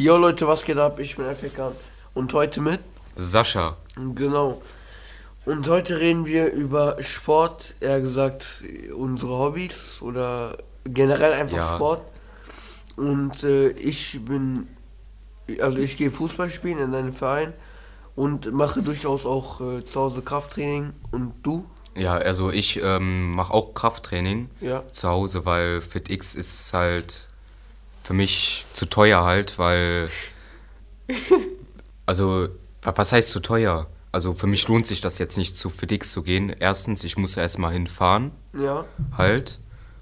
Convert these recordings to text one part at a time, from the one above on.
Jo Leute, was geht ab? Ich bin FK und heute mit Sascha. Genau. Und heute reden wir über Sport, eher gesagt unsere Hobbys oder generell einfach Ja. Sport. Und äh, ich bin, also ich gehe Fußball spielen in einem Verein und mache durchaus auch äh, zu Hause Krafttraining. Und du? Ja, also ich ähm, mache auch Krafttraining Ja. zu Hause, weil FitX ist halt für mich zu teuer halt, weil also wa- was heißt zu teuer? Also für mich lohnt sich das jetzt nicht zu FitX zu gehen. Erstens, ich muss erstmal hinfahren Ja. halt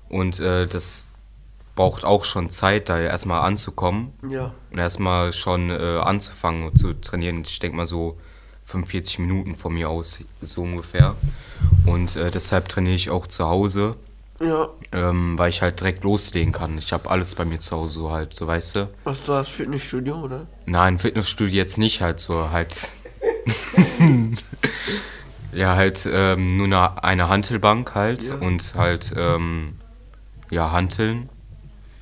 und äh, das braucht auch schon Zeit, da erstmal anzukommen Ja. und erstmal schon äh, anzufangen zu trainieren. Ich denke mal so 45 Minuten von mir aus, so ungefähr. Und äh, deshalb trainiere ich auch zu Hause, Ja. ähm, weil ich halt direkt loslegen kann. Ich habe alles bei mir zu Hause so halt, so weißt du. Was ist das Fitnessstudio, oder? Nein, Fitnessstudio jetzt nicht halt so halt. ja, halt ähm, nur eine, eine Hantelbank halt Ja. und halt ähm, ja Hanteln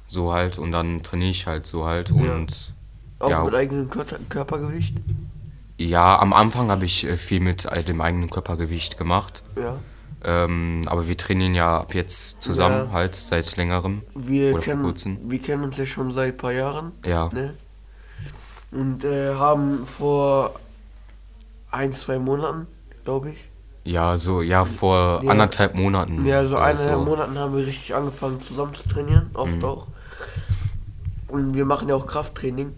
so halt und dann trainiere ich halt so halt Ja. und Auch Ja. mit eigenem Körper Körpergewicht? Ja, am Anfang habe ich äh, viel mit äh, dem eigenen Körpergewicht gemacht. Ja. Ähm, aber wir trainieren ja ab jetzt zusammen Ja. halt seit längerem. Wir Oder vor kennen, kurzem. wir kennen uns ja schon seit ein paar Jahren. Ja. Ne? Und äh, haben vor ein, zwei Monaten, glaube ich. Ja, so, ja, vor Ja. anderthalb Monaten. Ja, so eineinhalb Monaten haben wir richtig angefangen zusammen zu trainieren, oft Mhm. auch. Und wir machen ja auch Krafttraining.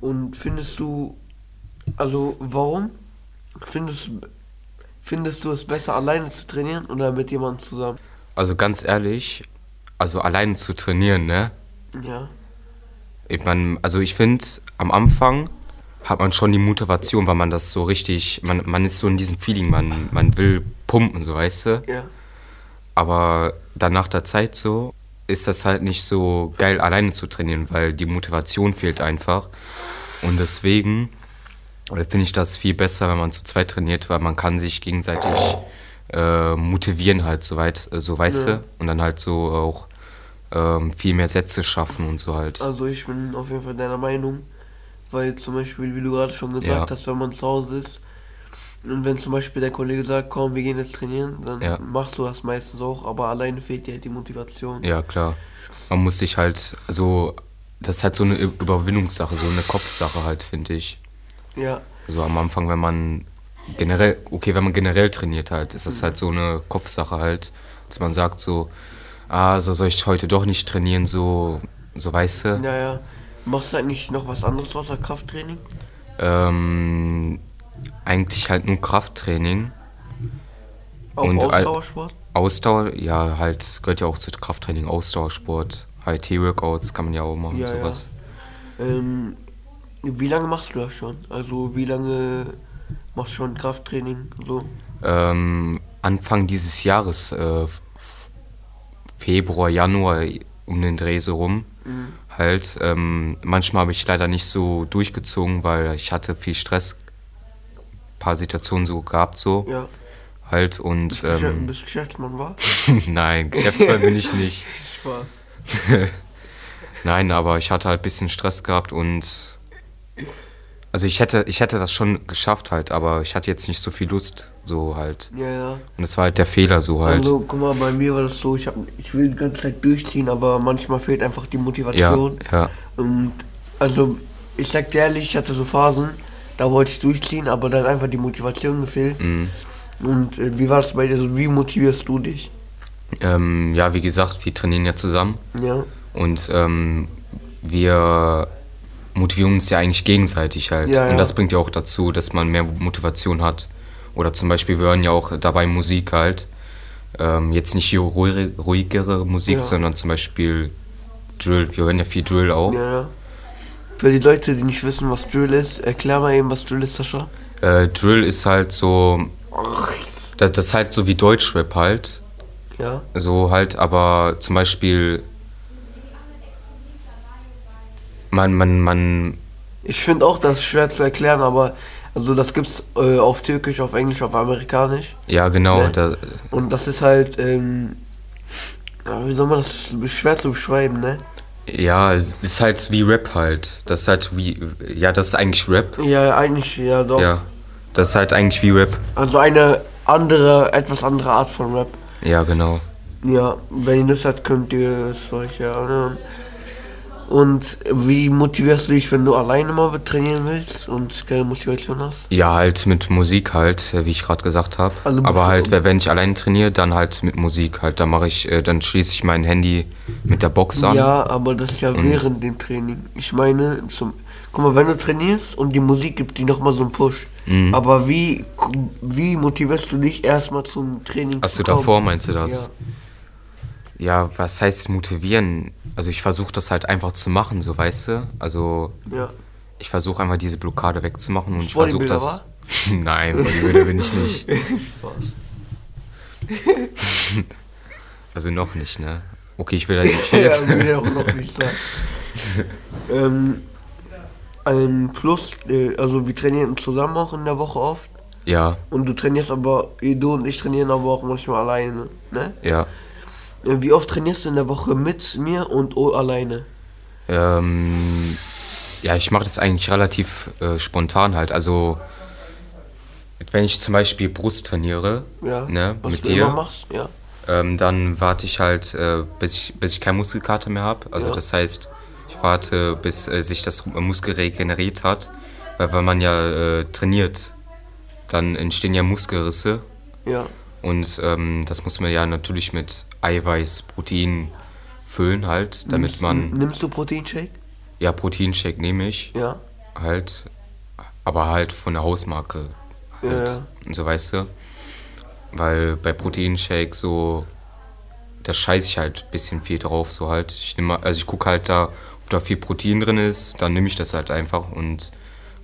Und findest du, also warum findest, findest du es besser alleine zu trainieren oder mit jemandem zusammen? Also ganz ehrlich, also alleine zu trainieren, ne? Ja, Ich mein, also ich finde, am Anfang hat man schon die Motivation, weil man das so richtig, man, man ist so in diesem Feeling, man, man will pumpen, so weißt du. ja, Aber dann nach der Zeit so ist das halt nicht so geil alleine zu trainieren, weil die Motivation fehlt einfach. Und deswegen finde ich das viel besser, wenn man zu zweit trainiert, weil man kann sich gegenseitig äh, motivieren halt so weit, äh, so weißt Ja. du, und dann halt so auch ähm, viel mehr Sätze schaffen und so halt. also ich bin auf jeden Fall deiner Meinung. Weil zum Beispiel, wie du gerade schon gesagt Ja. hast, wenn man zu Hause ist und wenn zum Beispiel der Kollege sagt, komm, wir gehen jetzt trainieren, dann Ja. machst du das meistens auch, aber alleine fehlt dir halt die Motivation. Ja, klar. Man muss sich halt, also, das ist halt so eine Überwindungssache, so eine Kopfsache halt, finde ich. Ja, Also am Anfang, wenn man generell, okay, wenn man generell trainiert halt, ist das halt so eine Kopfsache halt, dass man sagt so, ah, so soll ich heute doch nicht trainieren, so, so weißt du. ja, ja. Machst du eigentlich noch was anderes außer Krafttraining? Ähm, eigentlich halt nur Krafttraining. Auch Und Ausdauersport? Ausdauer, ja, halt, gehört ja auch zu Krafttraining, Ausdauersport, HIT-Workouts kann man ja auch machen, Ja, ja. sowas. Ähm, wie lange machst du das schon? Also wie lange machst du schon Krafttraining? So. Ähm, Anfang dieses Jahres, äh, Februar, Januar, um den Dreh so rum, Mhm. halt. Ähm, manchmal habe ich leider nicht so durchgezogen, weil ich hatte viel Stress, paar Situationen so gehabt so Ja. halt und Bis, Geschäft, ähm, bis Geschäftsmann war? nein, Geschäftsmann bin ich nicht. Spaß. Nein, aber ich hatte halt ein bisschen Stress gehabt und also ich hätte, ich hätte das schon geschafft halt, aber ich hatte jetzt nicht so viel Lust, so halt. Ja, ja. Und das war halt der Fehler so halt. Also guck mal, bei mir war das so, ich, hab, ich will die ganze Zeit durchziehen, aber manchmal fehlt einfach die Motivation. ja, ja. Und also ich sag dir ehrlich, ich hatte so Phasen, da wollte ich durchziehen, aber dann hat einfach die Motivation gefehlt. Mhm. Und äh, wie war das bei dir? So, wie motivierst du dich? Ähm, ja, wie gesagt, wir trainieren ja zusammen Ja. und ähm, wir motivieren uns ja eigentlich gegenseitig halt. Ja, ja. Und das bringt ja auch dazu, dass man mehr Motivation hat. Oder zum Beispiel, wir hören ja auch dabei Musik halt. Ähm, jetzt nicht hier ruhigere, ruhigere Musik, Ja. sondern zum Beispiel Drill. Wir hören ja viel Drill auch. Für die Leute, die nicht wissen, was Drill ist, erklär mal eben, was Drill ist, Sascha. Äh, Drill ist halt so, das, das ist halt so wie Deutschrap halt. Ja. So halt, aber zum Beispiel, man, man, man, Ich finde auch, das schwer zu erklären, aber also das gibt's äh, auf Türkisch, auf Englisch, auf Amerikanisch. ja genau, Ne? da, Und das ist halt, ähm, wie soll man das schwer zu beschreiben, ne? Ja, ist halt wie Rap halt. Das ist halt wie. Ja, das ist eigentlich Rap. Ja, eigentlich, ja doch. Ja. Das ist halt eigentlich wie Rap. Also eine andere, etwas andere Art von Rap. Ja, genau. Ja, wenn ihr Lust habt, könnt ihr es euch ja anhören. Und wie motivierst du dich, wenn du alleine mal trainieren willst und keine Motivation hast? Ja, halt mit Musik halt, äh, wie ich gerade gesagt habe. Also Aber halt, wenn ich alleine trainiere, dann halt mit Musik halt. Dann mache ich, äh, dann schließe ich mein Handy mit der Box an. Ja, aber das ist ja während dem Training. Ich meine, zum, guck mal, wenn du trainierst und die Musik gibt dir nochmal so einen Push. Mhm. Aber wie, wie motivierst du dich erstmal zum Training Achso, zu kommen? davor meinst du das? Ja. Ja, was heißt motivieren? Also ich versuche das halt einfach zu machen, so weißt du. Also Ja. ich versuche einfach diese Blockade wegzumachen und ich versuche das. Nein, Bodybuilder bin ich nicht. Also noch nicht, ne? Okay, ich will, da- ich will jetzt. ja, will auch noch nicht sagen. ähm, ein Plus, äh, also wir trainieren zusammen auch in der Woche oft. Ja, Und du trainierst aber, du und ich trainieren aber auch manchmal alleine. Ne? ja. Äh, Wie oft trainierst du in der Woche mit mir und oh, alleine? Ähm, ja, ich mache das eigentlich relativ äh, spontan halt. Also, wenn ich zum Beispiel Brust trainiere, Ja. ne, mit dir, machst? Ja. ähm, dann warte ich halt, äh, bis, ich, bis ich keinen Muskelkater mehr habe. Also, Ja. das heißt, ich warte, bis äh, sich das Muskel regeneriert hat. Weil, wenn man ja äh, trainiert, dann entstehen ja Muskelrisse. Ja. Und ähm, das muss man ja natürlich mit Eiweiß, Protein füllen halt, damit nimmst, man. Nimmst du Proteinshake? Ja, Proteinshake nehme ich Ja. halt, aber halt von der Hausmarke. Halt. Ja, ja. Und so weißt du. Weil bei Proteinshake so, da scheiße ich halt ein bisschen viel drauf, so halt. Ich nehme, also ich gucke halt da, ob da viel Protein drin ist, dann nehme ich das halt einfach und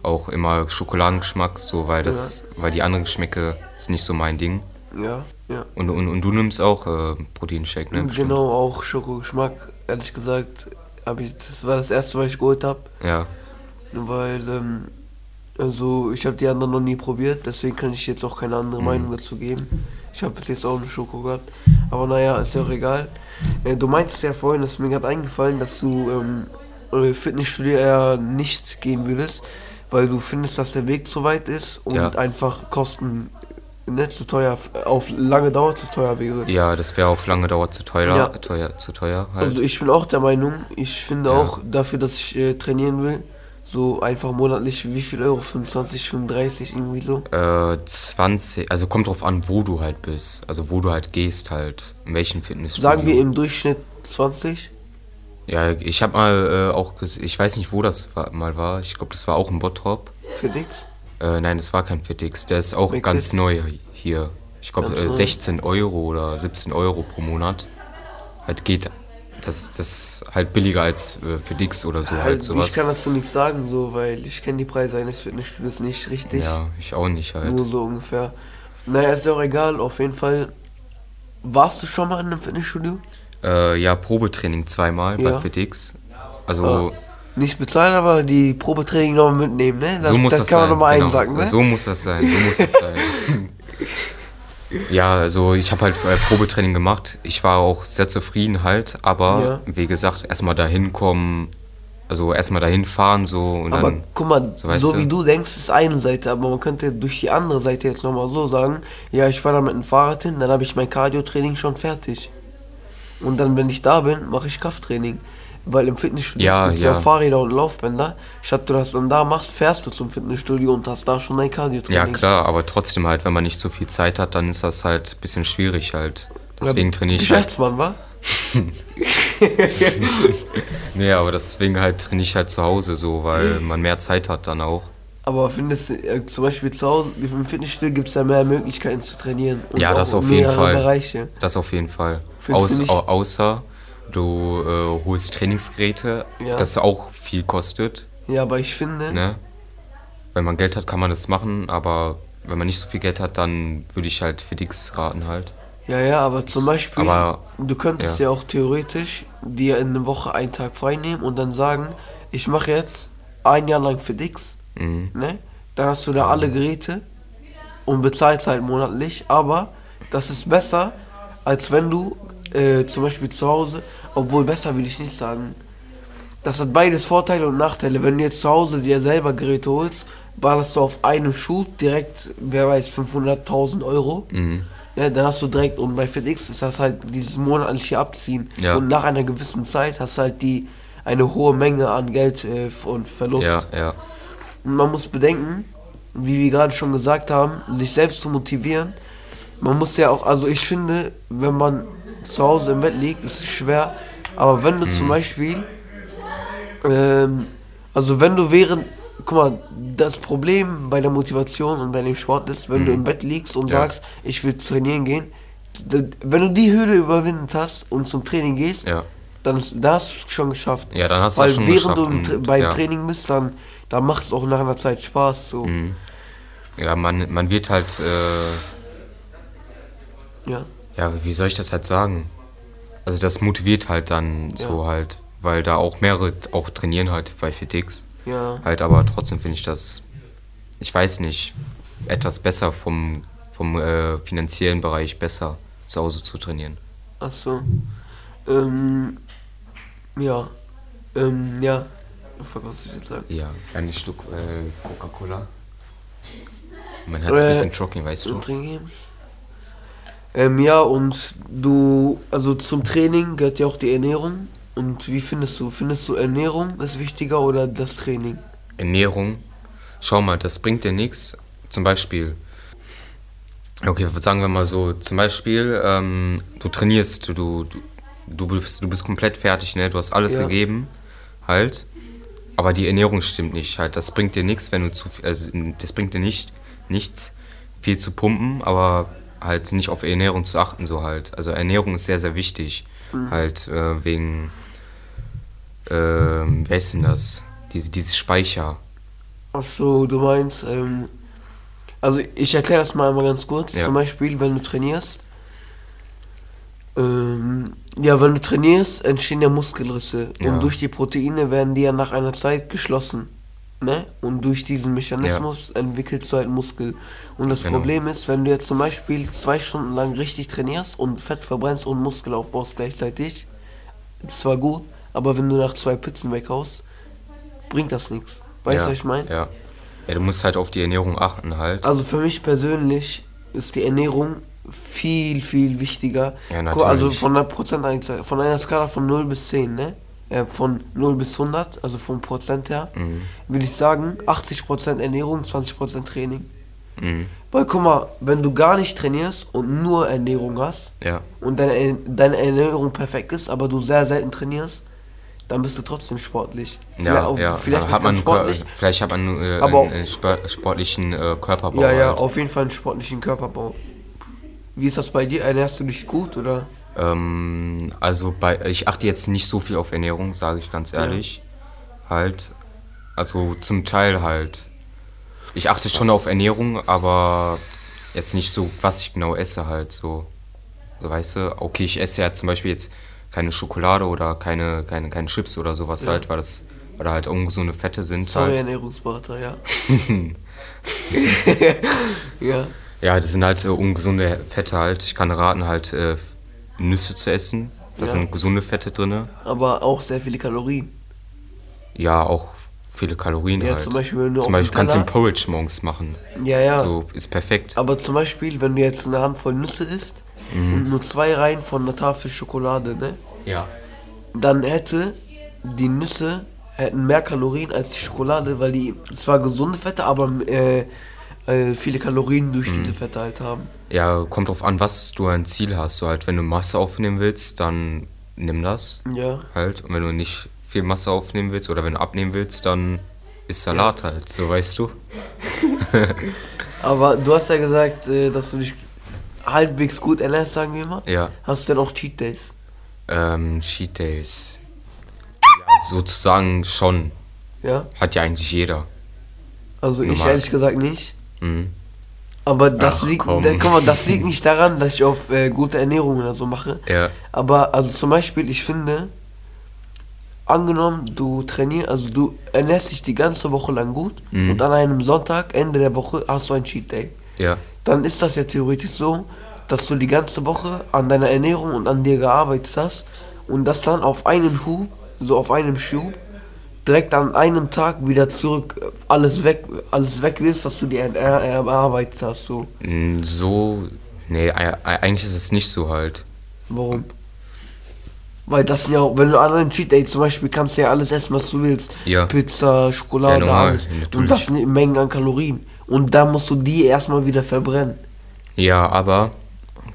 auch immer Schokoladengeschmack, so weil das, weil die anderen Geschmäcke ist nicht so mein Ding. Ja. Ja. Und, und, und du nimmst auch äh, Proteinshake, ne? bestimmt? Genau, auch Schokogeschmack. Ehrlich gesagt, hab ich, das war das erste, was ich geholt habe. Ja, Weil, ähm, also ich habe die anderen noch nie probiert, deswegen kann ich jetzt auch keine andere Mhm. Meinung dazu geben. Ich habe bis jetzt auch eine Schoko gehabt. Aber naja, ist ja auch egal. Äh, du meintest ja vorhin, das ist mir gerade eingefallen, dass du ähm, äh, Fitnessstudio eher nicht gehen würdest, weil du findest, dass der Weg zu weit ist und Ja. einfach Kosten nicht zu teuer, auf lange Dauer zu teuer wäre. ja, das wäre auf lange Dauer zu teuer, Ja. teuer, zu teuer halt. Also ich bin auch der Meinung, ich finde Ja. auch dafür, dass ich äh, trainieren will, so einfach monatlich, wie viel Euro? 25, 35, irgendwie so. Äh, 20, also kommt drauf an, wo du halt bist. Also wo du halt gehst halt. In welchem Fitnessstudio. Sagen wir im Durchschnitt 20? Ja, ich habe mal äh, auch, ich weiß nicht, wo das war, mal war. Ich glaube, das war auch in Bottrop. Für Dix? Äh, nein, das war kein Fitix. Der ist auch Welches? ganz neu hier. Ich glaube, neu. 16 Euro oder 17 Euro pro Monat. Halt geht. Das, das ist halt billiger als äh, Fitix oder so halt Halt, ich sowas. kann dazu nichts sagen, so, weil ich kenne die Preise eines Fitnessstudios nicht richtig. Ja, ich auch nicht halt. Nur so ungefähr. Naja, ist ja auch egal, auf jeden Fall. Warst du schon mal in einem Fitnessstudio? Äh, ja, Probetraining zweimal Ja. bei Fitix. Also. Ah. Nicht bezahlen, aber die Probetraining nochmal mitnehmen, ne? Das, so muss das, das, kann man sein. nochmal genau. einsacken, ne? So muss das sein. So muss das sein. ja, also ich habe halt äh, Probetraining gemacht. Ich war auch sehr zufrieden halt, aber wie gesagt, erstmal dahin kommen, also erstmal dahin fahren so und Aber dann. guck mal, so so, du? wie du denkst, ist eine Seite, aber man könnte durch die andere Seite jetzt nochmal so sagen, ja, ich fahre da mit dem Fahrrad hin, dann habe ich mein Cardio-Training schon fertig. Und dann, wenn ich da bin, mache ich Krafttraining. Weil im Fitnessstudio Ja, gibt's ja. ja. Fahrräder und Laufbänder. Statt du das dann da machst, fährst du zum Fitnessstudio und hast da schon dein Ja Cardio-Training. klar, aber trotzdem halt, wenn man nicht so viel Zeit hat, dann ist das halt ein bisschen schwierig halt. Deswegen trainiere ich halt. Geschäftsmann, wa? Nee, aber deswegen halt trainiere ich halt zu Hause so, weil man mehr Zeit hat dann auch. Aber findest du, äh, zum Beispiel zu Hause, im Fitnessstudio gibt es ja mehr Möglichkeiten zu trainieren. Und Ja, das auf jeden Fall. Bereiche. Das auf jeden Fall. Aus, au, außer du äh, holst Trainingsgeräte, Ja. das auch viel kostet. Ja, aber ich finde, Ne? Wenn man Geld hat, kann man das machen, aber wenn man nicht so viel Geld hat, dann würde ich halt Fitix raten halt. Ja, ja, aber zum Beispiel, Aber- du könntest ja. ja. auch theoretisch dir in der Woche einen Tag frei nehmen und dann sagen, ich mache jetzt ein Jahr lang FitX, Mhm. ne? Dann hast du da alle Geräte und bezahlst halt monatlich, aber das ist besser, als wenn du äh, zum Beispiel zu Hause, obwohl besser will ich nicht sagen, das hat beides Vorteile und Nachteile. Wenn du jetzt zu Hause dir selber Geräte holst, ballerst du auf einem Schuh direkt, wer weiß, 500.000 Euro. Mhm. Ja, dann hast du direkt, und bei FedEx ist das halt dieses monatliche Abziehen. Ja. Und nach einer gewissen Zeit hast du halt die, eine hohe Menge an Geld äh, und Verlust. Ja, ja. Und man muss bedenken, wie wir gerade schon gesagt haben, sich selbst zu motivieren. Man muss ja auch, also ich finde, wenn man zu Hause im Bett liegt, ist es schwer. Aber wenn du zum Beispiel, ähm, also wenn du während, guck mal, das Problem bei der Motivation und bei dem Sport ist, wenn du im Bett liegst und Ja. sagst, ich will trainieren gehen, wenn du die Hürde überwindet hast und zum Training gehst, Ja. dann, ist, dann hast du es schon geschafft. Ja, dann hast du Weil es schon während geschafft du beim ja. Training bist, dann, dann macht es auch nach einer Zeit Spaß. So. Mhm. Ja, man, man wird halt, äh, Ja. Ja, wie soll ich das halt sagen? Also das motiviert halt dann so Ja. halt, weil da auch mehrere auch trainieren halt bei FitX. Ja. Halt, aber trotzdem finde ich das, ich weiß nicht, etwas besser vom, vom äh, finanziellen Bereich besser zu Hause zu trainieren. Achso. Ähm, ja. Ähm, ja. Fuck, was soll ich jetzt sagen? Ja, ein Stück äh, Coca-Cola. Herz ist ein Äh, bisschen trocken, weißt du? Trinken? Ähm, ja, und du, also zum Training gehört ja auch die Ernährung. Und wie findest du? Findest du Ernährung ist wichtiger oder das Training? Ernährung. Schau mal, das bringt dir nichts. Zum Beispiel, okay, sagen wir mal so, zum Beispiel, ähm, du trainierst, du, du, du, bist, du bist komplett fertig, ne? Du hast alles Ja. gegeben, halt. Aber die Ernährung stimmt nicht, halt. Das bringt dir nichts, wenn du zu viel, also das bringt dir nicht, nichts, viel zu pumpen, aber halt nicht auf Ernährung zu achten, so halt. Also Ernährung ist sehr, sehr wichtig. Halt, äh, wegen, ähm, wie heißt denn das? Diese, dieses Speicher. Achso, du meinst, ähm, also ich erkläre das mal einmal ganz kurz. Ja. Zum Beispiel, wenn du trainierst, ähm, ja, wenn du trainierst, entstehen ja Muskelrisse. Ja. Und durch die Proteine werden die ja nach einer Zeit geschlossen. Ne? Und durch diesen Mechanismus entwickelst du halt Muskel. Und das Genau. Problem ist, wenn du jetzt zum Beispiel zwei Stunden lang richtig trainierst und Fett verbrennst und Muskel aufbaust gleichzeitig, ist zwar gut, aber wenn du nach zwei Pizzen weghaust, bringt das nichts. Weißt du, ja, was ich meine? Ja. Ja, du musst halt auf die Ernährung achten halt. Also für mich persönlich ist die Ernährung viel, viel wichtiger. Ja, Also natürlich. von der Prozenteinzahl, von einer Skala von 0 bis 10, ne? Äh, von 0 bis 100, also vom Prozent her, Mhm. würde ich sagen 80% Ernährung, 20% Training. Mhm. Weil guck mal, wenn du gar nicht trainierst und nur Ernährung hast Ja. und deine, deine Ernährung perfekt ist, aber du sehr selten trainierst, dann bist du trotzdem sportlich. Ja, auch- ja. vielleicht hat man sportlich, vielleicht hat man äh, Aber einen, einen spor- sportlichen äh, Körperbau. Ja, ja, halt. auf jeden Fall einen sportlichen Körperbau. Wie ist das bei dir? Ernährst du dich gut oder? Ähm, also bei ich achte jetzt nicht so viel auf Ernährung, sage ich ganz ehrlich. Halt. Also zum Teil halt. Ich achte schon auf Ernährung, aber jetzt nicht so, was ich genau esse halt so. So weißt du, okay, ich esse ja zum Beispiel jetzt keine Schokolade oder keine, keine, keine Chips oder sowas Ja. halt, weil das, weil da halt ungesunde Fette sind Sorry, halt. Ernährungsberater, ja. ja. Ja, das sind halt äh, ungesunde Fette halt. Ich kann raten, halt äh, Nüsse zu essen. Da Ja. sind gesunde Fette drin. Aber auch sehr viele Kalorien. Ja, auch viele Kalorien Ja, halt. zum Beispiel, wenn du zum Beispiel kannst du einen Porridge morgens machen. Ja, ja. So, ist perfekt. Aber zum Beispiel, wenn du jetzt eine Handvoll Nüsse isst Mhm. und nur zwei Reihen von einer Tafel Schokolade, ne? Ja. Dann hätte die Nüsse hätten mehr Kalorien als die Schokolade, weil die zwar gesunde Fette, aber äh, viele Kalorien durch Mhm. diese Fette halt haben. Ja, kommt drauf an, was du ein Ziel hast. So halt, wenn du Masse aufnehmen willst, dann nimm das Ja. halt. Und wenn du nicht viel Masse aufnehmen willst oder wenn du abnehmen willst, dann ist Salat halt, so weißt du. Aber du hast ja gesagt, äh, dass du dich halbwegs gut ernährst, sagen wir mal. Ja. Hast du denn auch Cheat Days? Ähm, Cheat Days. Ja, sozusagen schon. Ja? Hat ja eigentlich jeder. Also ich Normal. ehrlich gesagt nicht. Mhm. Aber das Ach, liegt, komm. da, guck mal, das liegt nicht daran, dass ich auf äh, gute Ernährung oder so mache. Ja. Aber also zum Beispiel, ich finde, angenommen, du trainierst, also du ernährst dich die ganze Woche lang gut Mhm. und an einem Sonntag, Ende der Woche, hast du einen Cheat Day. Ja. Dann ist das ja theoretisch so, dass du die ganze Woche an deiner Ernährung und an dir gearbeitet hast und das dann auf einen Hub, so auf einem Schub, direkt an einem Tag wieder zurück äh, alles weg, alles weg willst, was du dir er- er- erarbeitet hast. So. Mm, So, nee, ei- ei- eigentlich ist es nicht so halt. Warum? Weil das sind ja auch, wenn du an einem Cheat Day zum Beispiel kannst du ja alles essen, was du willst. Ja. Pizza, Schokolade, Ja, normal, alles. Und natürlich. das sind Mengen an Kalorien. Und da musst du die erstmal wieder verbrennen. Ja, aber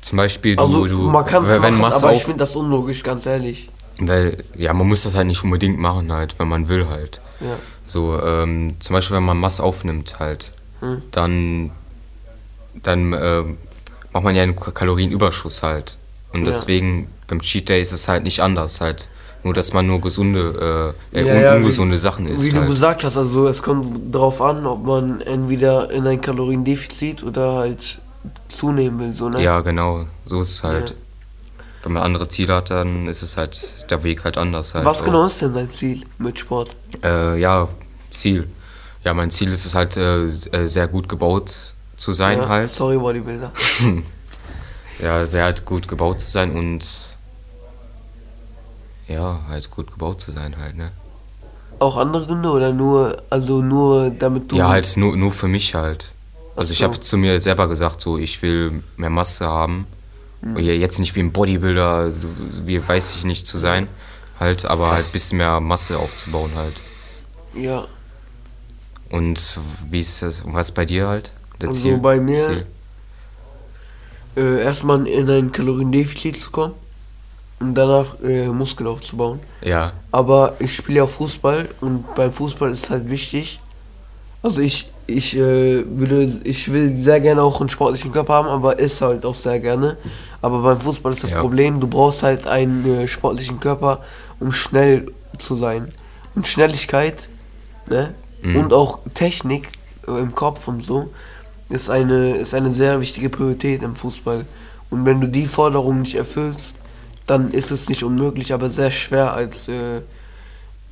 zum Beispiel du, Also du man kann es wenn machen, Masse aber ich auf, finde das unlogisch, ganz ehrlich. Weil, ja, man muss das halt nicht unbedingt machen halt, wenn man will halt. Ja. So, ähm, zum Beispiel, wenn man Masse aufnimmt halt, Hm. dann, dann ähm, macht man ja einen Kalorienüberschuss halt. Und Ja. deswegen beim Cheat Day ist es halt nicht anders halt. Nur, dass man nur gesunde, äh, äh, Ja, un ja, ungesunde wie, Sachen isst Wie du halt. gesagt hast, also es kommt darauf an, ob man entweder in ein Kaloriendefizit oder halt zunehmen will, so, ne? Ja, genau, so ist es halt. Wenn man andere Ziele hat, dann ist es halt der Weg halt anders halt. Was genau ist denn dein Ziel mit Sport? Äh, ja, Ziel. Ja, mein Ziel ist es halt, äh, äh, sehr gut gebaut zu sein ja, halt. Sorry, Bodybuilder. Ja, sehr halt gut gebaut zu sein und ja, halt gut gebaut zu sein halt, ne? Auch andere Gründe oder nur, also nur damit du. Ja, halt nur, nur für mich halt. Also ich so. habe zu mir selber gesagt, so ich will mehr Masse haben. Hm. Ja, Jetzt nicht wie ein Bodybuilder, wie weiß ich nicht zu sein, halt, aber halt ein bisschen mehr Masse aufzubauen halt. Ja, Und wie ist das, was bei dir halt? Der Also Ziel? bei mir- Ziel? äh, erstmal in ein Kaloriendefizit zu kommen und danach äh, Muskel aufzubauen. Ja, Aber ich spiele ja auch Fußball und beim Fußball ist halt wichtig. Also ich, ich äh, würde, ich will sehr gerne auch einen sportlichen Körper haben, aber ist halt auch sehr gerne. Aber beim Fußball ist das Ja. Problem, du brauchst halt einen äh, sportlichen Körper, um schnell zu sein. Und Schnelligkeit, ne? Mhm. Und auch Technik äh, im Kopf und so ist eine, ist eine sehr wichtige Priorität im Fußball. Und wenn du die Forderung nicht erfüllst, dann ist es nicht unmöglich, aber sehr schwer als äh,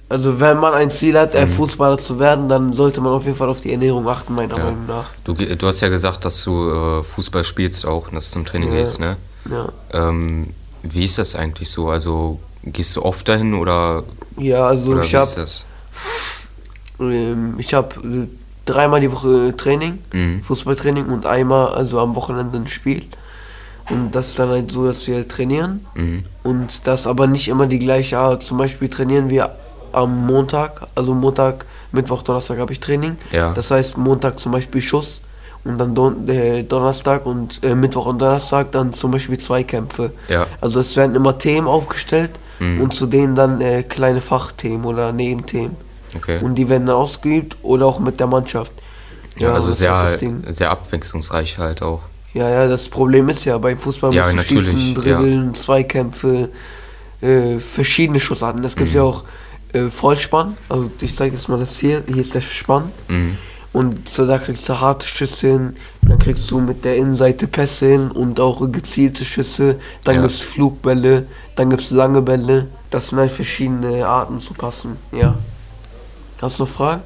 also wenn man ein Ziel hat, äh, Mhm. Fußballer zu werden, dann sollte man auf jeden Fall auf die Ernährung achten, meiner Ja. Meinung nach. du, du hast ja gesagt, dass du äh, Fußball spielst auch und dass du zum Training Ja. gehst, ne? Ja, Ähm, wie ist das eigentlich so? Also gehst du oft dahin oder, ja also oder ich habe ähm, ich habe äh, dreimal die Woche Training, Mhm. Fußballtraining und einmal also am Wochenende ein Spiel. Und das ist dann halt so, dass wir halt trainieren Mhm. und das aber nicht immer die gleiche Art. Zum Beispiel trainieren wir am Montag, also Montag, Mittwoch, Donnerstag habe ich Training. Ja. Das heißt Montag zum Beispiel Schuss und dann Don äh, Donnerstag und äh, Mittwoch und Donnerstag dann zum Beispiel Zweikämpfe. Ja. Also es werden immer Themen aufgestellt Mhm. und zu denen dann äh, kleine Fachthemen oder Nebenthemen. Okay. Und die werden dann ausgeübt oder auch mit der Mannschaft. ja, also das ist halt sehr, das Ding. sehr abwechslungsreich halt auch. Ja, ja, das Problem ist ja, beim Fußball Ja, musst du schießen, ja. dribbeln, Zweikämpfe, äh, verschiedene Schussarten. Es gibt ja auch äh, Vollspann, also ich zeige jetzt mal das hier, hier ist der Spann. Mhm. Und so, da kriegst du harte Schüsse hin, dann kriegst du mit der Innenseite Pässe hin und auch gezielte Schüsse. Dann Ja. gibt's Flugbälle, dann gibt's lange Bälle. Das sind halt verschiedene Arten zu passen, ja. Hast du noch Fragen?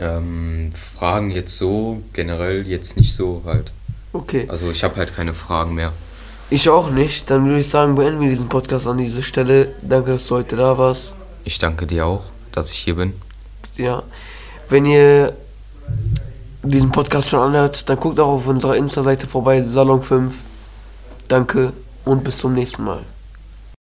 Ähm, Fragen jetzt so, generell jetzt nicht so halt. Okay. Also ich habe halt keine Fragen mehr. Ich auch nicht. Dann würde ich sagen, beenden wir diesen Podcast an dieser Stelle. Danke, dass du heute da warst. Ich danke dir auch, dass ich hier bin. Ja. Wenn ihr diesen Podcast schon anhört, dann guckt auch auf unserer Insta-Seite vorbei, Salon 5. Danke und bis zum nächsten Mal.